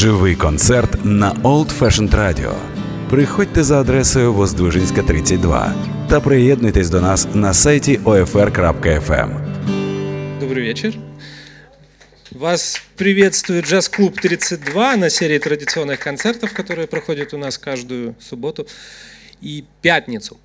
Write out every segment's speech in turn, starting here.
Живий концерт на Old Fashioned Radio. Приходьте за адресою Воздвижинська, 32 та приєднуйтесь до нас на сайті OFR.FM. Добрый вечер. Вас приветствует джаз-клуб 32 на серии традиционных концертов, которые проходят у нас каждую субботу и пятницу.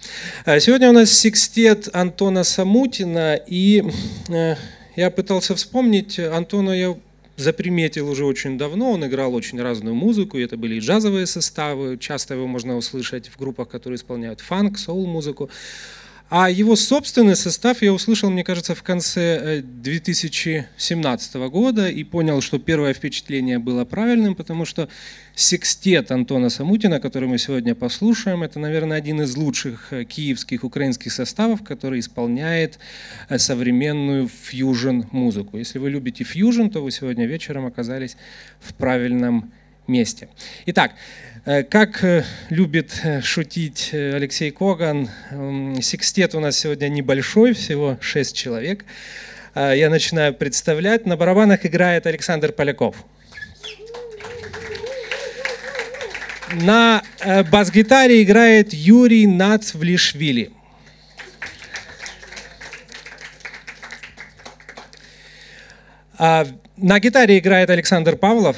А Сегодня у нас секстет Антона Самутина, и э, я пытался вспомнить, Антона я заприметил уже очень давно, он играл очень разную музыку, и это были и джазовые составы, часто его можно услышать в группах, которые исполняют фанк, соул-музыку. А его собственный состав я услышал, мне кажется, в конце э, 2017 года и понял, что первое впечатление было правильным, потому что секстет Антона Самутина, который мы сегодня послушаем, это, наверное, один из лучших э, киевских украинских составов, который исполняет э, современную фьюжн-музыку. Если вы любите фьюжн, то вы сегодня вечером оказались в правильном месте. Итак, э, как э, любит э, шутить э, Алексей Коган, секстет у нас сегодня небольшой, всего 6 человек. Я начинаю представлять. На барабанах играет Александр Поляков. На э, бас-гитаре играет Юрий Нацвлишвили. А На гитаре играет Александр Павлов.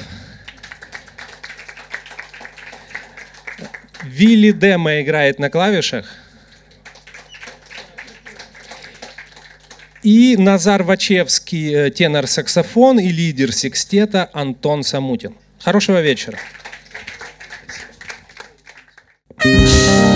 Вилли Дема играет на клавишах. И Назар Вачевский, э, тенор-саксофон и лидер секстета Антон Самутин. Хорошего вечера. Thank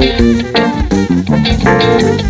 thank you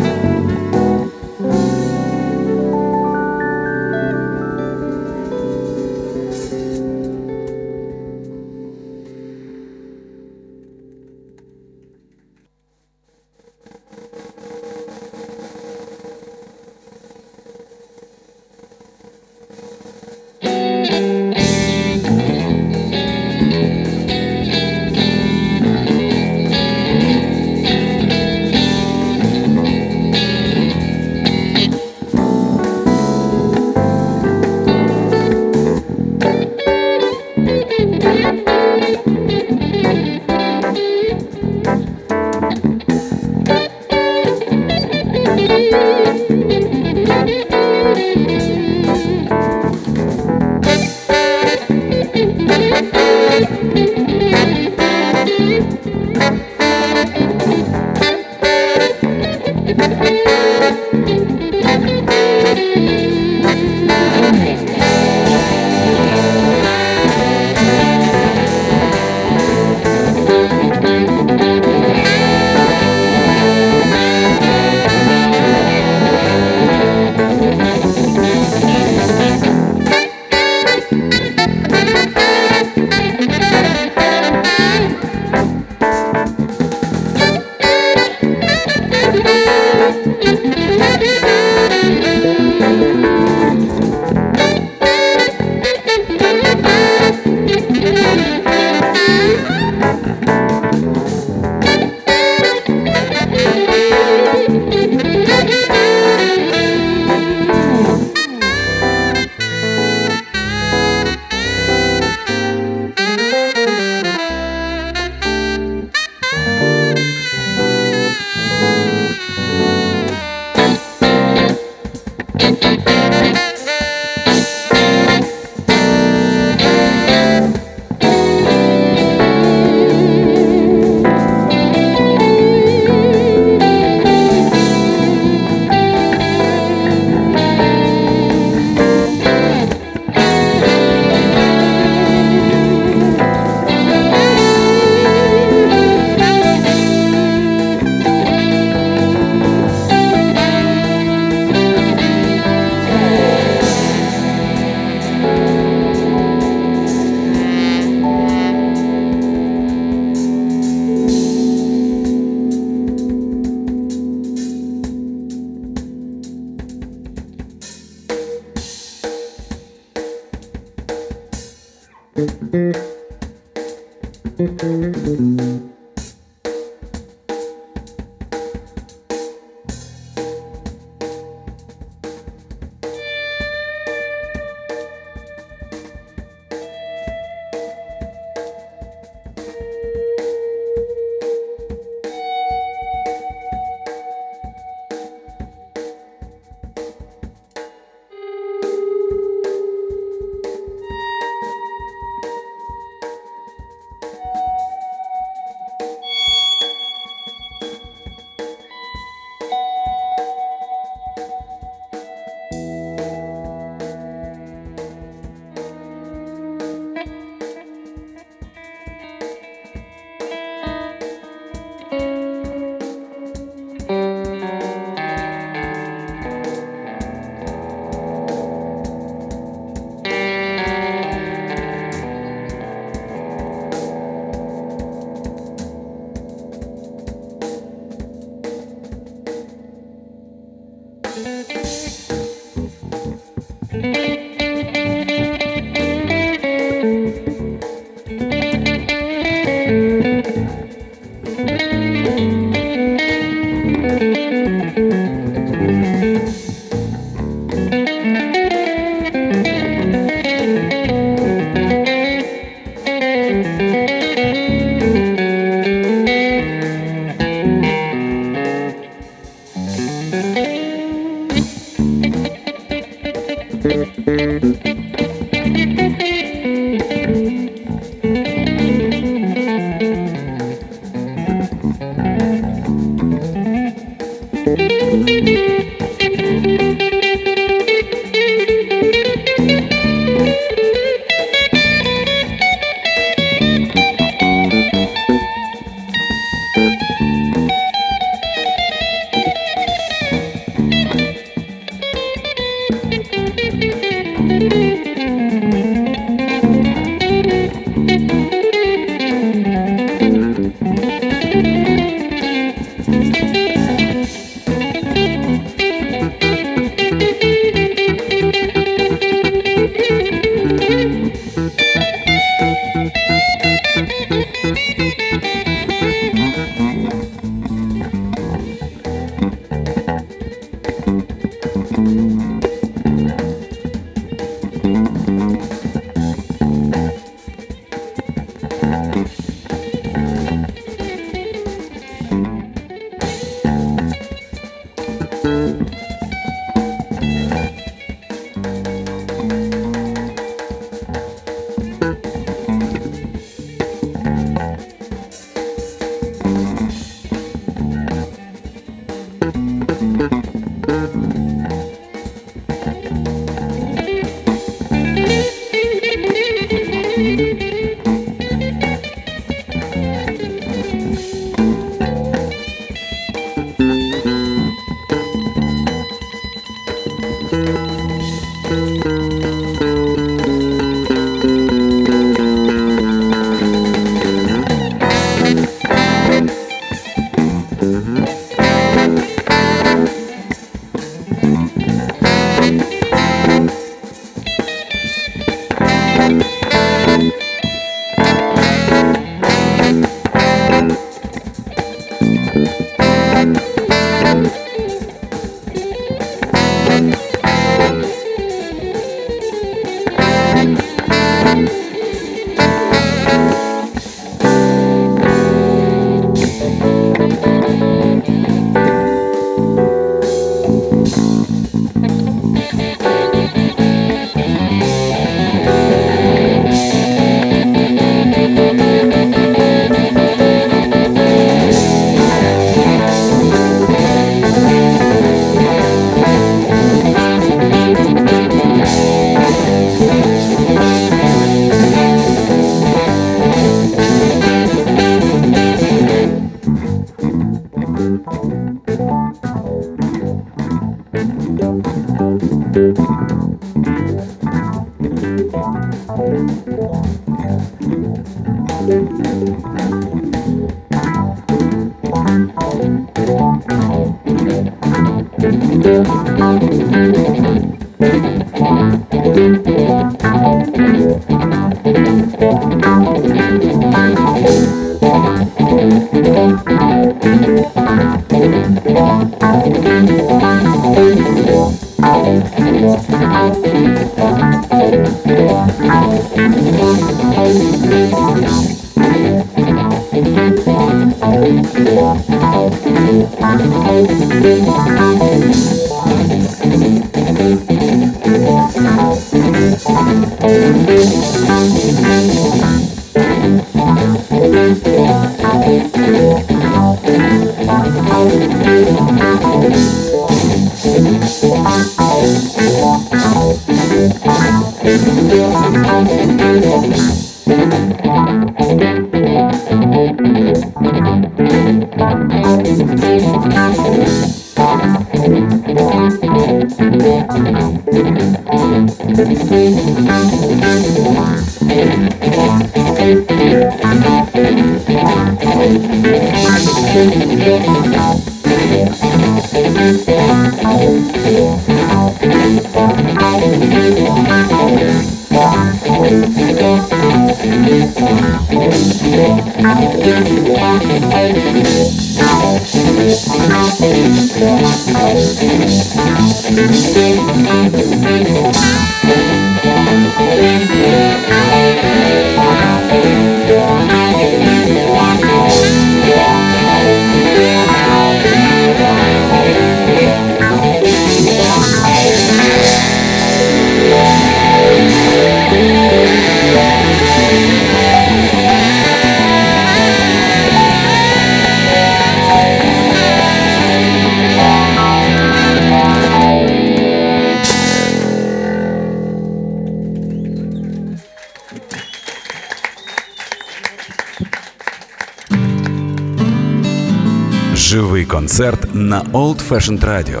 Fashioned Radio.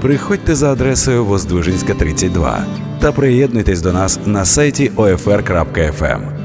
Приходьте за адресою Воздвижинська, 32 та приєднуйтесь до нас на сайті OFR.FM.